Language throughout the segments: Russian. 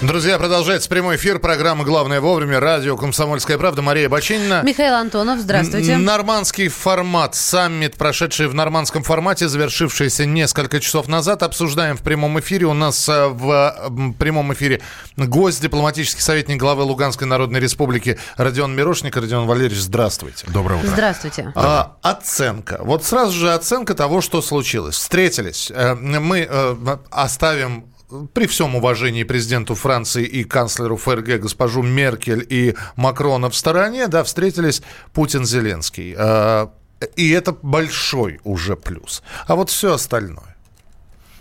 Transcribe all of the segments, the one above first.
Друзья, продолжается прямой эфир программы «Главное вовремя». Радио «Комсомольская правда». Мария Бочинина. Михаил Антонов, здравствуйте. Нормандский формат. Саммит, прошедший в нормандском формате, завершившийся несколько часов назад. Обсуждаем в прямом эфире. У нас э, в прямом эфире гость, дипломатический советник главы Луганской Народной Республики Родион Мирошник. Родион Валерьевич, здравствуйте. Доброе утро. Здравствуйте. А, оценка. Вот сразу же оценка того, что случилось. Встретились. Э, мы э, оставим при всем уважении президенту Франции и канцлеру ФРГ госпожу Меркель и Макрона в стороне, да, встретились Путин-Зеленский. А, и это большой уже плюс. А вот все остальное.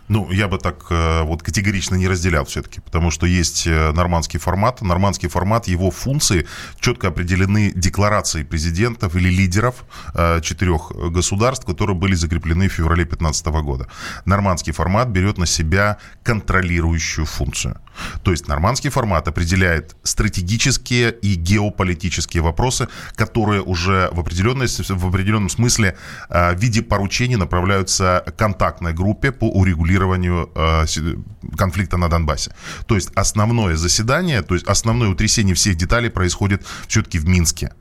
Ну, я бы так э, вот категорично не разделял все-таки, потому что есть э, нормандский формат. Нормандский формат, его функции четко определены декларацией президентов или лидеров э, четырех государств, которые были закреплены в феврале 2015 года. Нормандский формат берет на себя контролирующую функцию. То есть нормандский формат определяет стратегические и геополитические вопросы, которые уже в, в определенном смысле в виде поручений направляются контактной группе по урегулированию э, конфликта на Донбассе. То есть основное заседание, то есть основное утрясение всех деталей происходит все-таки в Минске.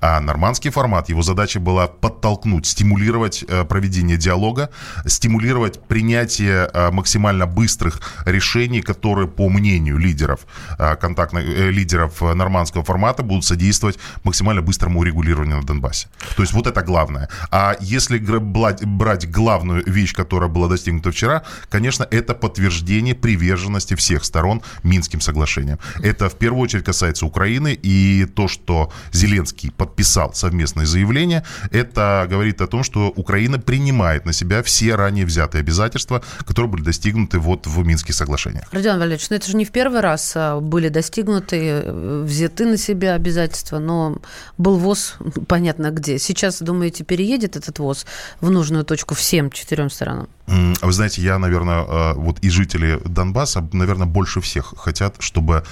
А нормандский формат, его задача была подтолкнуть, стимулировать э, проведение диалога, стимулировать принятие э, максимально быстрых решений, которые, по мнению лидеров, э, контактных, лидеров нормандского формата, будут содействовать максимально быстрому урегулированию на Донбассе. То есть вот это главное. А если брать главную вещь, которая была достигнута вчера, конечно, это подтверждение приверженности всех сторон Минским соглашениям. Это в первую очередь касается Украины и то, что Зеленский подписал совместное заявление, это говорит о том, что Украина принимает на себя все ранее взятые обязательства, которые были достигнуты вот в Минских соглашениях. Родион Валерьевич, ну это же не в первый раз а, были достигнуты, э, взяты на себя обязательства, но был ВОЗ, понятно где. Сейчас, думаете, переедет этот ВОЗ в нужную точку всем четырем сторонам? Вы знаете, я, наверное, э, вот и жители Донбасса, наверное, больше всех хотят, чтобы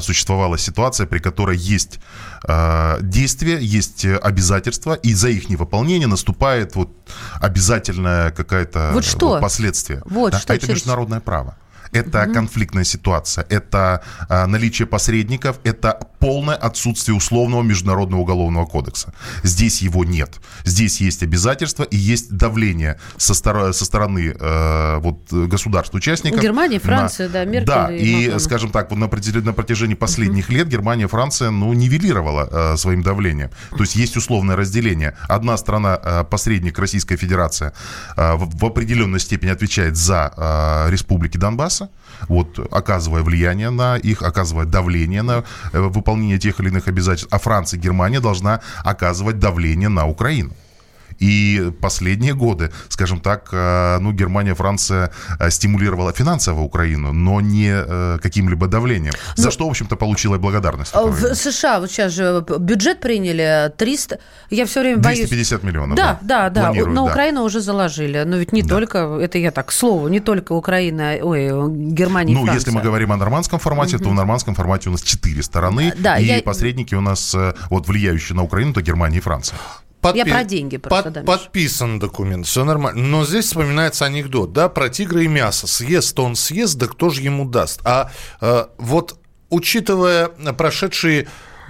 существовала ситуация, при которой есть действия действия, есть обязательства, и за их невыполнение наступает вот обязательная какая-то вот что? Вот последствие. Вот да? что а это международное право это угу. конфликтная ситуация, это а, наличие посредников, это полное отсутствие условного международного уголовного кодекса. Здесь его нет. Здесь есть обязательства и есть давление со, стор- со стороны э, вот, государств-участников. Германия, Франция, на... да, Меркель Да, и, и скажем так, вот на, на протяжении последних угу. лет Германия, Франция, ну, нивелировала э, своим давлением. То есть есть условное разделение. Одна страна, э, посредник Российская Федерация, э, в, в определенной степени отвечает за э, республики Донбасса, Донбасса, вот, оказывая влияние на их, оказывая давление на э, выполнение тех или иных обязательств. А Франция и Германия должна оказывать давление на Украину. И последние годы, скажем так, э, ну, Германия, Франция э, стимулировала финансово Украину, но не э, каким-либо давлением. За ну, что, в общем-то, получила благодарность. В США вот сейчас же бюджет приняли 300, я все время 250 боюсь... миллионов. Да, да, да, на да. Украину уже заложили. Но ведь не да. только, это я так, к слову, не только Украина, ой, Германия Ну, если мы говорим о нормандском формате, угу. то в нормандском формате у нас четыре стороны, да, и я... посредники у нас, вот влияющие на Украину, то Германия и Франция. Подпи... Я про деньги просто, Под, да, Подписан документ, все нормально. Но здесь вспоминается анекдот, да, про тигра и мясо. Съест он съест, да кто же ему даст? А э, вот учитывая прошедшие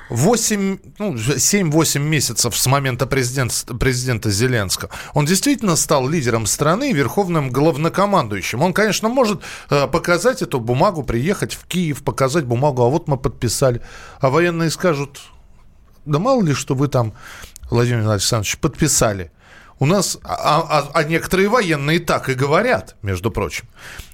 8, ну, 7-8 месяцев с момента президент, президента Зеленского, он действительно стал лидером страны и верховным главнокомандующим. Он, конечно, может э, показать эту бумагу, приехать в Киев, показать бумагу, а вот мы подписали. А военные скажут, да мало ли, что вы там Владимир Александрович, подписали. У нас, а, а, а некоторые военные так и говорят, между прочим.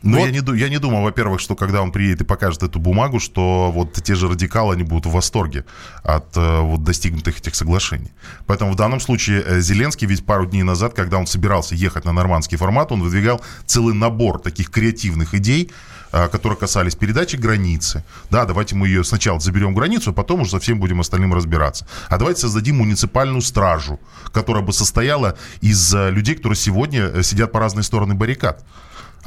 Но ну, вот. я, не, я не думаю, во-первых, что когда он приедет и покажет эту бумагу, что вот те же радикалы, они будут в восторге от э, вот, достигнутых этих соглашений. Поэтому в данном случае э, Зеленский ведь пару дней назад, когда он собирался ехать на нормандский формат, он выдвигал целый набор таких креативных идей, а, которые касались передачи границы. Да, давайте мы ее сначала заберем границу, а потом уже со всем будем остальным разбираться. А давайте создадим муниципальную стражу, которая бы состояла из э, людей, которые сегодня э, сидят по разные стороны баррикад.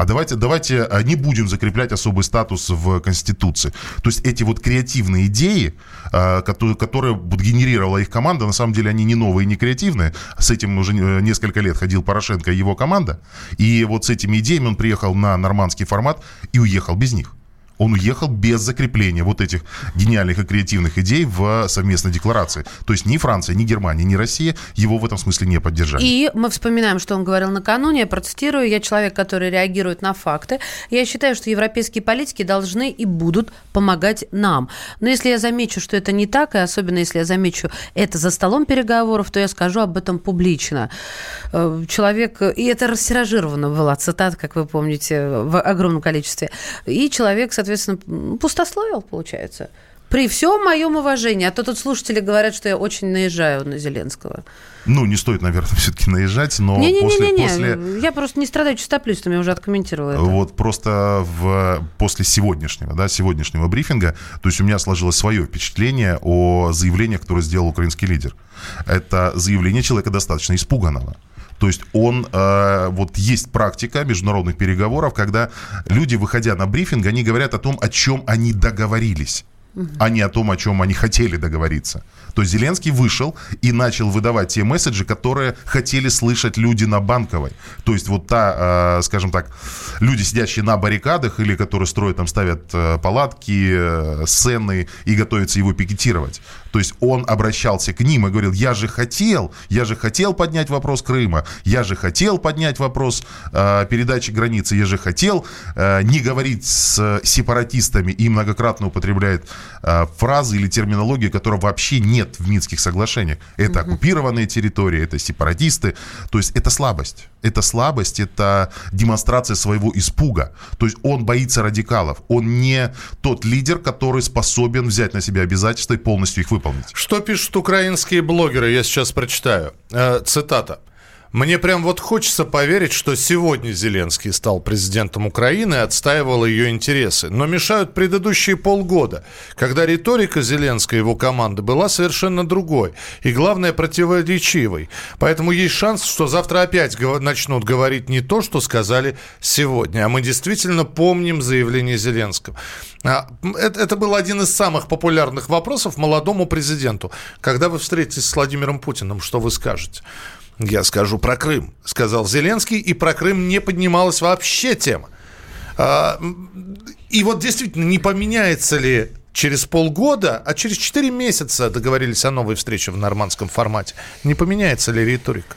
А давайте, давайте а, не будем закреплять особый статус в Конституции. То есть эти вот креативные идеи, а, которые, которые генерировала их команда, на самом деле они не новые, не креативные. С этим уже несколько лет ходил Порошенко и его команда. И вот с этими идеями он приехал на нормандский формат и уехал без них он уехал без закрепления вот этих гениальных и креативных идей в совместной декларации. То есть ни Франция, ни Германия, ни Россия его в этом смысле не поддержали. И мы вспоминаем, что он говорил накануне. Я протестирую. Я человек, который реагирует на факты. Я считаю, что европейские политики должны и будут помогать нам. Но если я замечу, что это не так, и особенно если я замечу это за столом переговоров, то я скажу об этом публично. Э, человек, и это растиражировано была цитата, как вы помните, в огромном количестве. И человек, соответственно, соответственно, пустословил, получается. При всем моем уважении. А то тут слушатели говорят, что я очень наезжаю на Зеленского. Ну, не стоит, наверное, все-таки наезжать, но не, не, после, не, не, после... Я просто не страдаю чистоплюйством, я уже откомментировала это. Вот просто в, после сегодняшнего, да, сегодняшнего брифинга, то есть у меня сложилось свое впечатление о заявлениях, которые сделал украинский лидер. Это заявление человека достаточно испуганного. То есть он, э, вот есть практика международных переговоров, когда люди, выходя на брифинг, они говорят о том, о чем они договорились а не о том, о чем они хотели договориться. То есть Зеленский вышел и начал выдавать те месседжи, которые хотели слышать люди на Банковой. То есть вот та, э, скажем так, люди, сидящие на баррикадах или которые строят, там ставят э, палатки, э, сцены и готовятся его пикетировать. То есть он обращался к ним и говорил, я же хотел, я же хотел поднять вопрос Крыма, я же хотел поднять вопрос передачи границы, я же хотел не говорить с сепаратистами и многократно употребляет фразы или терминологии, которая вообще не нет в Минских соглашениях. Это угу. оккупированные территории, это сепаратисты. То есть это слабость. Это слабость, это демонстрация своего испуга. То есть он боится радикалов. Он не тот лидер, который способен взять на себя обязательства и полностью их выполнить. Что пишут украинские блогеры? Я сейчас прочитаю. Э, цитата. Мне прям вот хочется поверить, что сегодня Зеленский стал президентом Украины и отстаивал ее интересы. Но мешают предыдущие полгода, когда риторика Зеленской и его команды была совершенно другой. И, главное, противоречивой. Поэтому есть шанс, что завтра опять начнут говорить не то, что сказали сегодня. А мы действительно помним заявление Зеленского. А, это, был один из самых популярных вопросов молодому президенту. Когда вы встретитесь с Владимиром Путиным, что вы скажете? Я скажу про Крым, сказал Зеленский, и про Крым не поднималась вообще тема. А, и вот действительно, не поменяется ли через полгода, а через 4 месяца договорились о новой встрече в нормандском формате, не поменяется ли риторика?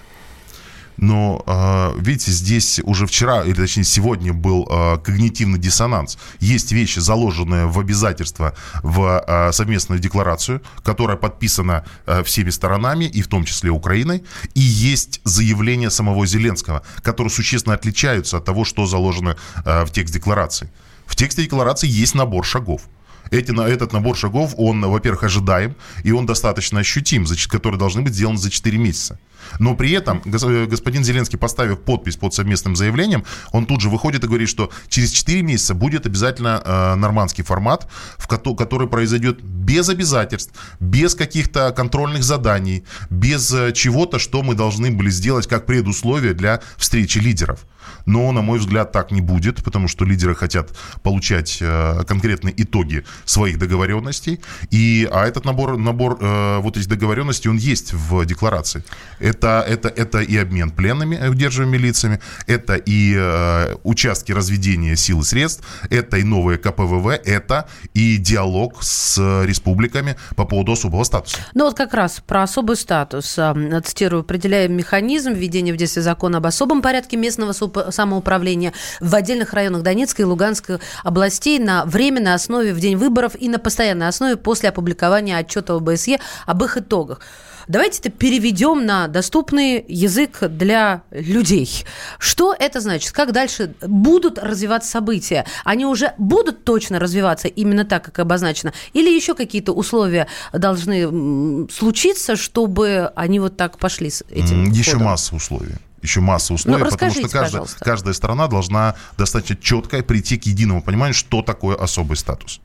Но, а, видите, здесь уже вчера, или точнее сегодня был а, когнитивный диссонанс. Есть вещи, заложенные в обязательства в а, совместную декларацию, которая подписана всеми сторонами, и в том числе Украиной, и есть заявления самого Зеленского, которые существенно отличаются от того, что заложено в текст декларации. В тексте декларации есть набор шагов. Эти, этот набор шагов, он, во-первых, ожидаем, и он достаточно ощутим, который должны быть сделаны за 4 месяца. Но при этом господин Зеленский, поставив подпись под совместным заявлением, он тут же выходит и говорит, что через 4 месяца будет обязательно э, нормандский формат, в ко- который произойдет без обязательств, без каких-то контрольных заданий, без э, чего-то, что мы должны были сделать как предусловие для встречи лидеров. Но, на мой взгляд, так не будет, потому что лидеры хотят получать э, конкретные итоги своих договоренностей. И, а этот набор, набор э, вот этих договоренностей, он есть в декларации. Это, это, это и обмен пленными удерживаемыми лицами, это и э, участки разведения сил и средств, это и новые КПВВ, это и диалог с республиками по поводу особого статуса. Ну вот как раз про особый статус. Цитирую, определяем механизм введения в действие закона об особом порядке местного самоуправления в отдельных районах Донецкой и Луганской областей на временной основе в день выборов и на постоянной основе после опубликования отчета ОБСЕ об их итогах. Давайте это переведем на доступный язык для людей. Что это значит? Как дальше будут развиваться события? Они уже будут точно развиваться именно так, как обозначено? Или еще какие-то условия должны случиться, чтобы они вот так пошли с этим? Еще ходом? масса условий еще масса условий, ну, потому что каждая, каждая страна должна достаточно четко прийти к единому пониманию, что такое особый статус.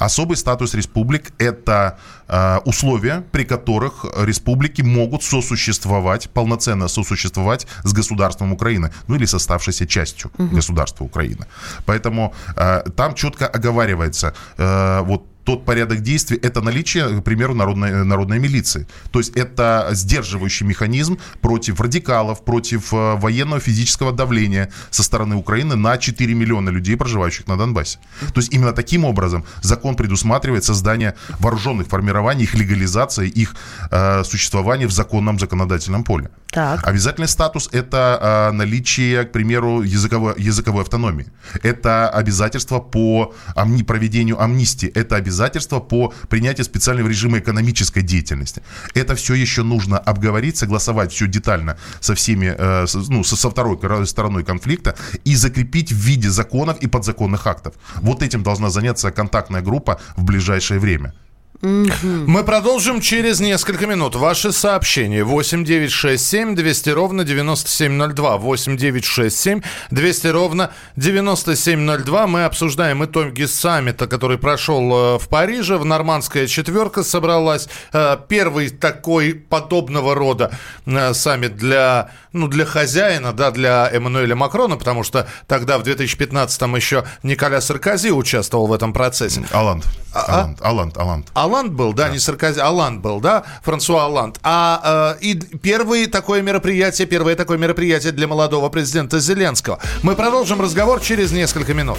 Особый статус республик – это э, условия, при которых республики могут сосуществовать, полноценно сосуществовать с государством Украины, ну или с оставшейся частью угу. государства Украины. Поэтому э, там четко оговаривается э, вот тот порядок действий, это наличие, к примеру, народной, народной милиции. То есть это сдерживающий механизм против радикалов, против э, военного физического давления со стороны Украины на 4 миллиона людей, проживающих на Донбассе. То есть именно таким образом закон предусматривает создание вооруженных формирований, их легализация, их э, существование в законном законодательном поле. Так. Обязательный статус – это э, наличие, к примеру, языковой, языковой автономии. Это обязательство по амни, проведению амнистии. Это обязательство по принятию специального режима экономической деятельности. Это все еще нужно обговорить, согласовать все детально со всеми, э, ну, со второй стороной конфликта и закрепить в виде законов и подзаконных актов. Вот этим должна заняться контактная группа в ближайшее время. Мы продолжим через несколько минут. Ваши сообщения 8 9 6 7 200 ровно 9702. 8 9 6 7 200 ровно 9702. Мы обсуждаем итоги саммита, который прошел э, в Париже. В нормандская четверка собралась. Э, первый такой подобного рода э, саммит для, ну, для хозяина, да, для Эммануэля Макрона, потому что тогда в 2015-м еще Николя Саркози участвовал в этом процессе. Аланд. А? Аланд, Аланд, Аланд. Аланд был, да, да. не Саркози, Аланд был, да, Франсуа Аланд. А э, и первое такое мероприятие, первое такое мероприятие для молодого президента Зеленского. Мы продолжим разговор через несколько минут.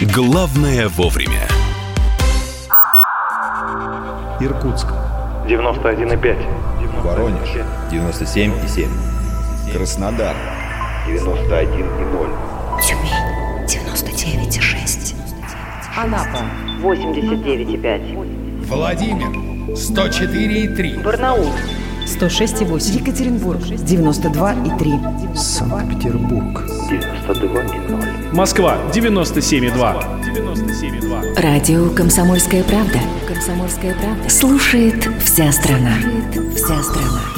Главное вовремя. Иркутск. 91,5. Воронеж. 97,7. Краснодар. 91,0. Тюмень. 99,6. Анапа 89,5. Владимир 104,3. Барнаул 106,8. Екатеринбург 92,3. Санкт-Петербург 92,0. Москва 97,2. 97,2. Радио Комсомольская правда. Комсомольская правда. Слушает вся страна. Слушает вся страна.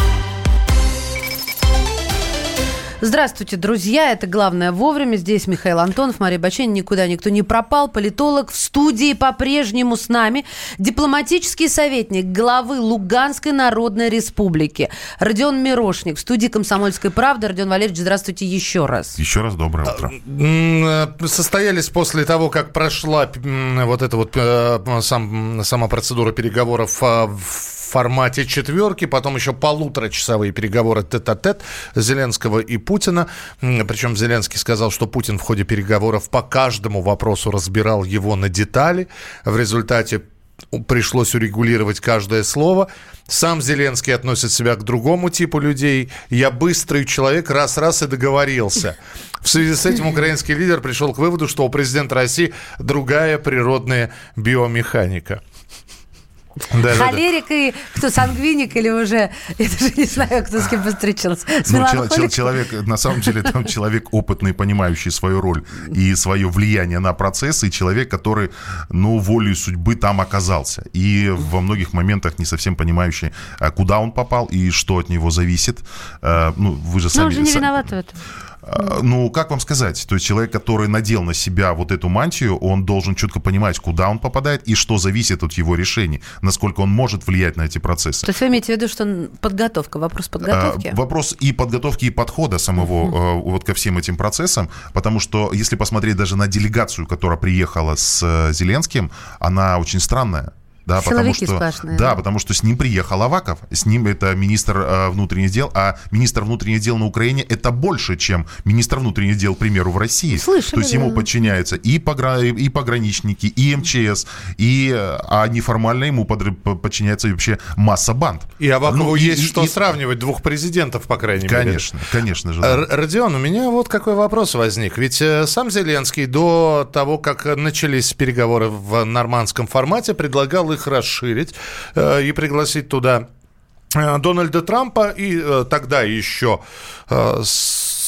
Здравствуйте, друзья. Это «Главное вовремя». Здесь Михаил Антонов, Мария Бачен. Никуда никто не пропал. Политолог в студии по-прежнему с нами. Дипломатический советник главы Луганской Народной Республики Родион Мирошник. В студии «Комсомольской правды». Родион Валерьевич, здравствуйте еще раз. Еще раз доброе утро. Э, состоялись после того, как прошла вот эта вот э, сам, сама процедура переговоров э, в формате четверки, потом еще полуторачасовые переговоры тет-а-тет Зеленского и Путина. Причем Зеленский сказал, что Путин в ходе переговоров по каждому вопросу разбирал его на детали. В результате пришлось урегулировать каждое слово. Сам Зеленский относит себя к другому типу людей. Я быстрый человек, раз-раз и договорился. В связи с этим украинский лидер пришел к выводу, что у президента России другая природная биомеханика. Да, Холерик да, да. и кто, сангвиник или уже, я даже не знаю, кто с кем встречался. С ну, чел, человек, на самом деле, там человек опытный, понимающий свою роль и свое влияние на процессы, и человек, который, ну, волей судьбы там оказался. И во многих моментах не совсем понимающий, а куда он попал и что от него зависит. А, ну, вы же сами... Но он же не виноват в этом. А, ну, как вам сказать? То есть человек, который надел на себя вот эту мантию, он должен четко понимать, куда он попадает и что зависит от его решений, насколько он может влиять на эти процессы. То есть вы имеете в виду, что подготовка, вопрос подготовки? А, вопрос и подготовки, и подхода самого uh-huh. вот ко всем этим процессам, потому что если посмотреть даже на делегацию, которая приехала с э, Зеленским, она очень странная. Да, потому что, сплошные. Да, потому что с ним приехал Аваков. С ним это министр э, внутренних дел, а министр внутренних дел на Украине это больше, чем министр внутренних дел, к примеру, в России. Слышали, То есть ему подчиняются и, погра... и пограничники, и МЧС, и, а неформально ему под... подчиняется вообще масса банд. И Авакову ну, есть и, что и... сравнивать двух президентов, по крайней конечно, мере. Конечно, конечно же. Да. Родион, у меня вот какой вопрос возник. Ведь э, сам Зеленский до того, как начались переговоры в нормандском формате, предлагал их расширить э, и пригласить туда э, Дональда Трампа и э, тогда еще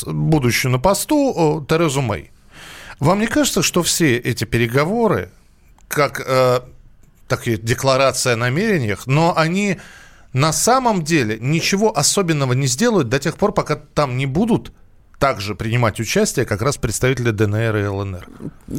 будущую на посту э, Терезу Мэй. Вам не кажется, что все эти переговоры, как э, такие декларации о намерениях, но они на самом деле ничего особенного не сделают до тех пор, пока там не будут также принимать участие как раз представители ДНР и ЛНР. Э,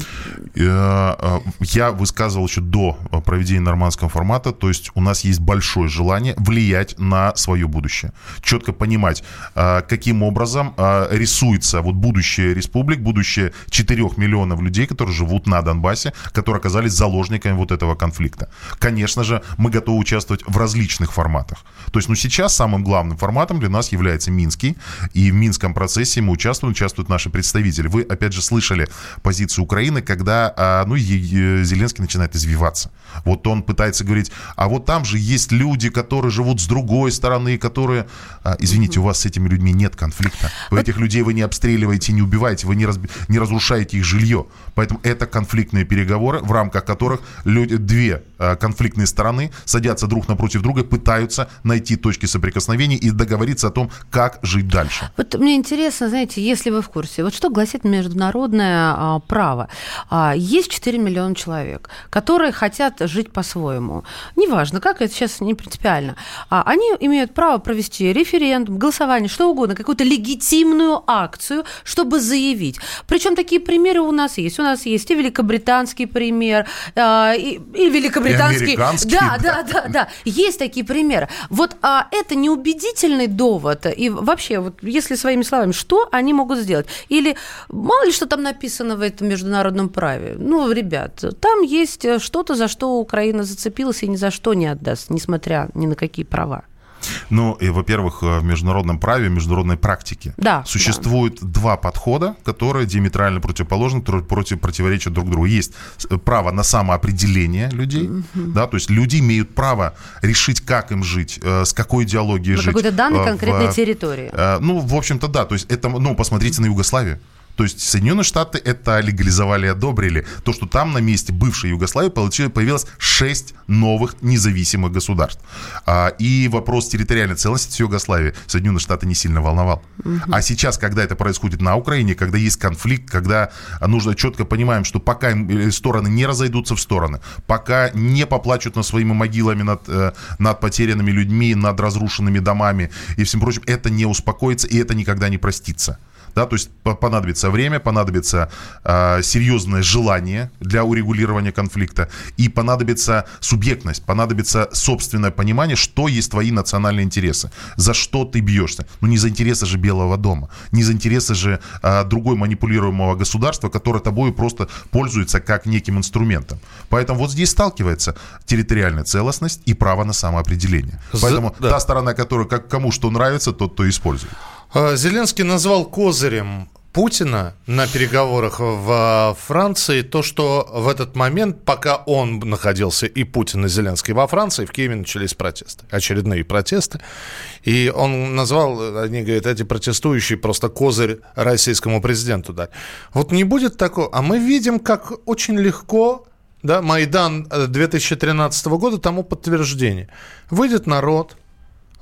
э, я высказывал еще до проведения нормандского формата, то есть у нас есть большое желание влиять на свое будущее. Четко понимать, э, каким образом рисуется вот будущее республик, будущее 4 миллионов людей, которые живут на Донбассе, которые оказались заложниками вот этого конфликта. Конечно же, мы готовы участвовать в различных форматах. То есть, ну, сейчас самым главным форматом для нас является Минский, и в Минском процессе мы участвуем, участвуют наши представители. Вы, опять же, слышали позицию Украины, когда, а, ну, Зеленский начинает извиваться. Вот он пытается говорить, а вот там же есть люди, которые живут с другой стороны, которые... А, извините, у вас с этими людьми нет конфликта. Вы этих людей вы не обстреливаете, не убиваете, вы не, раз, не разрушаете их жилье. Поэтому это конфликтные переговоры, в рамках которых люди, две а, конфликтные стороны садятся друг напротив друга, пытаются найти точки соприкосновения и договориться о том, как жить дальше. Вот мне интересно, знаете, если вы в курсе, вот что гласит международное а, право? А, есть 4 миллиона человек, которые хотят жить по-своему. Неважно, как это сейчас не принципиально. А, они имеют право провести референдум, голосование, что угодно, какую-то легитимную акцию, чтобы заявить. Причем такие примеры у нас есть. У нас есть и великобританский пример, а, и, и великобританский. И да, да, да, да, да. Есть такие примеры. Вот а, это неубедительный довод. И вообще, вот если своими словами, что они могут сделать. Или мало ли что там написано в этом международном праве. Ну, ребят, там есть что-то, за что Украина зацепилась и ни за что не отдаст, несмотря ни на какие права. Ну, и, во-первых, в международном праве, в международной практике да, существует да. два подхода, которые диаметрально противоположны, против, противоречат друг другу. Есть право на самоопределение людей, угу. да, то есть люди имеют право решить, как им жить, э, с какой идеологией на жить. какой-то данной э, конкретной в, территории. Э, ну, в общем-то, да, то есть это, ну, посмотрите на Югославию. То есть Соединенные Штаты это легализовали и одобрили. То, что там на месте бывшей Югославии появилось 6 новых независимых государств. А, и вопрос территориальной целостности Югославии Соединенные Штаты не сильно волновал. Угу. А сейчас, когда это происходит на Украине, когда есть конфликт, когда нужно четко понимаем, что пока э, стороны не разойдутся в стороны, пока не поплачут над своими могилами, над, э, над потерянными людьми, над разрушенными домами и всем прочим, это не успокоится и это никогда не простится да, то есть понадобится время, понадобится э, серьезное желание для урегулирования конфликта и понадобится субъектность, понадобится собственное понимание, что есть твои национальные интересы, за что ты бьешься. Ну не за интересы же Белого дома, не за интересы же э, другой манипулируемого государства, которое тобой просто пользуется как неким инструментом. Поэтому вот здесь сталкивается территориальная целостность и право на самоопределение. Поэтому да. та сторона, которая как, кому что нравится, тот то использует. А, Зеленский назвал козырем Путина на переговорах в Франции то, что в этот момент, пока он находился и Путин, и Зеленский во Франции, в Киеве начались протесты, очередные протесты. И он назвал, они говорят, эти протестующие просто козырь российскому президенту дать. Вот не будет такого. А мы видим, как очень легко да, Майдан 2013 года тому подтверждение. Выйдет народ,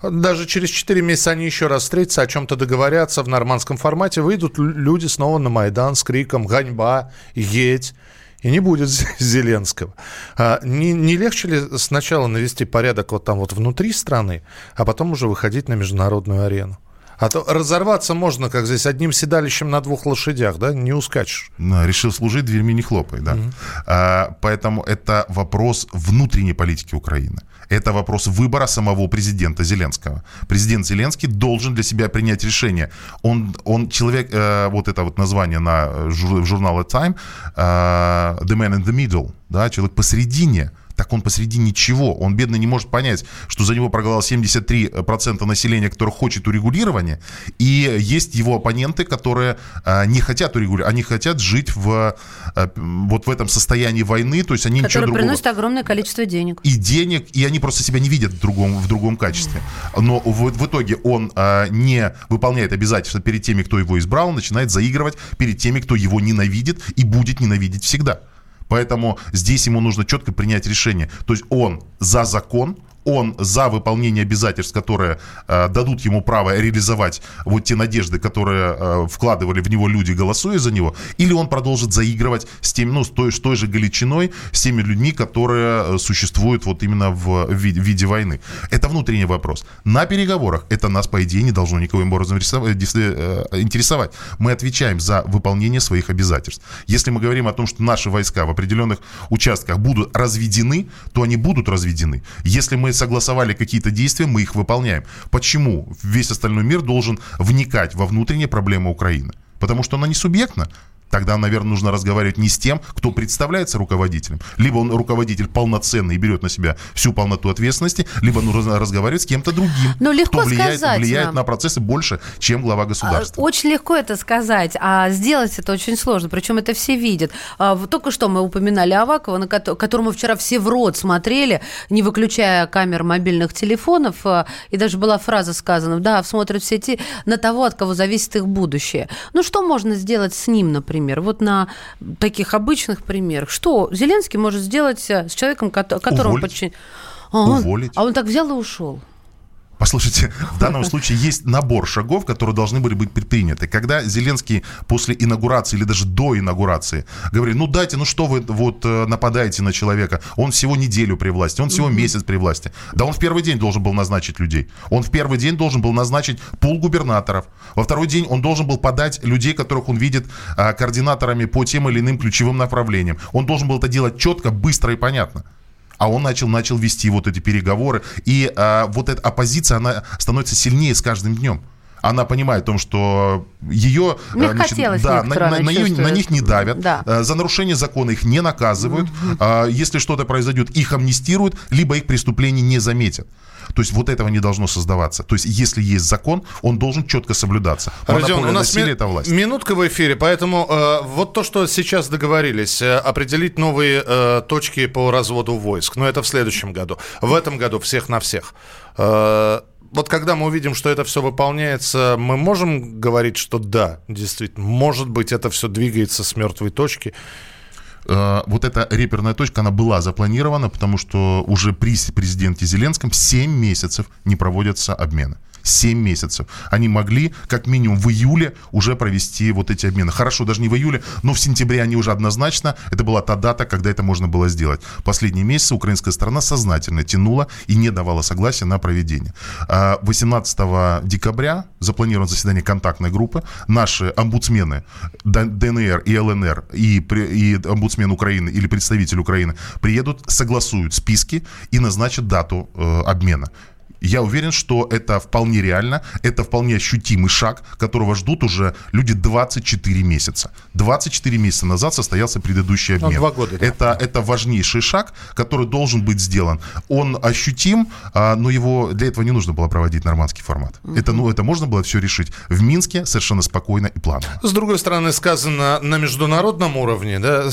даже через 4 месяца они еще раз встретятся, о чем-то договорятся в нормандском формате. Выйдут люди снова на Майдан с криком «Ганьба! Едь!» И не будет Зеленского. А не, не легче ли сначала навести порядок вот там вот внутри страны, а потом уже выходить на международную арену? А то разорваться можно, как здесь, одним седалищем на двух лошадях, да, не ускачешь. Да, решил служить, дверьми не хлопай, да. Mm-hmm. А, поэтому это вопрос внутренней политики Украины. Это вопрос выбора самого президента Зеленского. Президент Зеленский должен для себя принять решение. Он, он человек, э, вот это вот название на жур, журнале Time, э, The Man in the Middle, да, человек посередине так он посреди ничего. Он, бедно, не может понять, что за него проголосовало 73% населения, которое хочет урегулирования, и есть его оппоненты, которые а, не хотят урегулировать, они хотят жить в, а, вот в этом состоянии войны, то есть они Которые ничего приносят другого... огромное количество денег. И денег, и они просто себя не видят в другом, в другом качестве. Но в, в итоге он а, не выполняет обязательства перед теми, кто его избрал, начинает заигрывать перед теми, кто его ненавидит и будет ненавидеть всегда. Поэтому здесь ему нужно четко принять решение. То есть он за закон, он за выполнение обязательств, которые э, дадут ему право реализовать вот те надежды, которые э, вкладывали в него люди, голосуя за него, или он продолжит заигрывать с тем, ну, с той, с той же голичиной, с теми людьми, которые э, существуют вот именно в, в виде, в виде войны. Это внутренний вопрос. На переговорах это нас, по идее, не должно никаким образом рисовать, э, интересовать. Мы отвечаем за выполнение своих обязательств. Если мы говорим о том, что наши войска в определенных участках будут разведены, то они будут разведены. Если мы согласовали какие-то действия, мы их выполняем. Почему весь остальной мир должен вникать во внутренние проблемы Украины? Потому что она не субъектна. Тогда, наверное, нужно разговаривать не с тем, кто представляется руководителем. Либо он руководитель полноценный и берет на себя всю полноту ответственности, либо нужно разговаривать с кем-то другим, Но легко кто влияет, сказать влияет нам. на процессы больше, чем глава государства. Очень легко это сказать, а сделать это очень сложно. Причем это все видят. А, Только что мы упоминали Авакова, на кото- которому вчера все в рот смотрели, не выключая камер мобильных телефонов. а, И даже была фраза сказана, да, смотрят в сети на того, от кого зависит их будущее. Ну, что можно сделать с ним, например? Вот на таких обычных примерах. Что Зеленский может сделать э, с человеком, кото- которому Уволить. подчин- А он, Уволить. а он так взял и ушел. Послушайте, в данном случае есть набор шагов, которые должны были быть предприняты. Когда Зеленский после инаугурации или даже до инаугурации говорит, ну дайте, ну что вы вот э, нападаете на человека, он всего неделю при власти, он всего месяц при власти. Да он в первый день должен был назначить людей. Он в первый день должен был назначить пул губернаторов. Во второй день он должен был подать людей, которых он видит а, координаторами по тем или иным ключевым направлениям. Он должен был это делать четко, быстро и понятно а он начал, начал вести вот эти переговоры. И а, вот эта оппозиция, она становится сильнее с каждым днем. Она понимает о том, что ее... Не а, да, на, на- на чувствует. на них не давят, Да. а, за нарушение закона их не наказывают, а, если что-то произойдет, их амнистируют, либо их преступления не заметят. То есть вот этого не должно создаваться. То есть если есть закон, он должен четко соблюдаться. Родион, у нас ми- – это власть. минутка в эфире, поэтому э, вот то, что сейчас договорились, э, определить новые э, точки по разводу войск, но это в следующем году. В этом году всех на всех. Э, вот когда мы увидим, что это все выполняется, мы можем говорить, что да, действительно, может быть, это все двигается с мертвой точки. Э, вот эта реперная точка, она была запланирована, потому что уже при президенте Зеленском 7 месяцев не проводятся обмены. 7 месяцев. Они могли как минимум в июле уже провести вот эти обмены. Хорошо, даже не в июле, но в сентябре они уже однозначно. Это была та дата, когда это можно было сделать. Последние месяцы украинская сторона сознательно тянула и не давала согласия на проведение. А 18 декабря запланировано заседание контактной группы. Наши омбудсмены ДНР и ЛНР и, и омбудсмен Украины или представитель Украины приедут, согласуют списки и назначат дату э, обмена. Я уверен, что это вполне реально, это вполне ощутимый шаг, которого ждут уже люди 24 месяца. 24 месяца назад состоялся предыдущий Ну, обмен. два года, да. Это, это важнейший шаг, который должен быть сделан. Он ощутим, а, но его для этого не нужно было проводить нормандский формат. Это, ну, это можно было все решить в Минске совершенно спокойно и плавно. С другой стороны, сказано на международном уровне, да,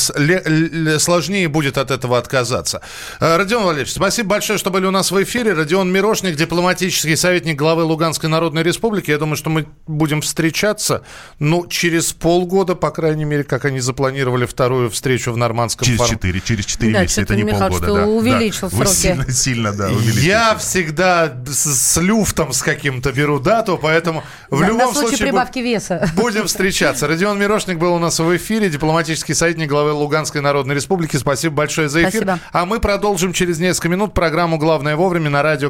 сложнее будет от этого отказаться. Э, Родион Валерьевич, спасибо большое, что были у нас в эфире. Родион Мирошник, дипломатический советник главы Луганской Народной Республики. Я думаю, что мы будем встречаться, ну, через полгода, по крайней мере, как они запланировали вторую встречу в нормандском Через. 4, через 4 Да, месяца, это не Михаил, полгода. да. увеличил Да. Вы сроки. сильно, сильно, да, увеличили. Я всегда с, с люфтом с каким-то беру дату, поэтому в На- любом на случай случае... прибавки веса. Будем встречаться. Родион Мирошник был у нас в эфире, дипломатический советник главы Луганской Народной Республики. Спасибо большое за эфир. Спасибо. А мы продолжим через несколько минут программу «Главное вовремя» на радио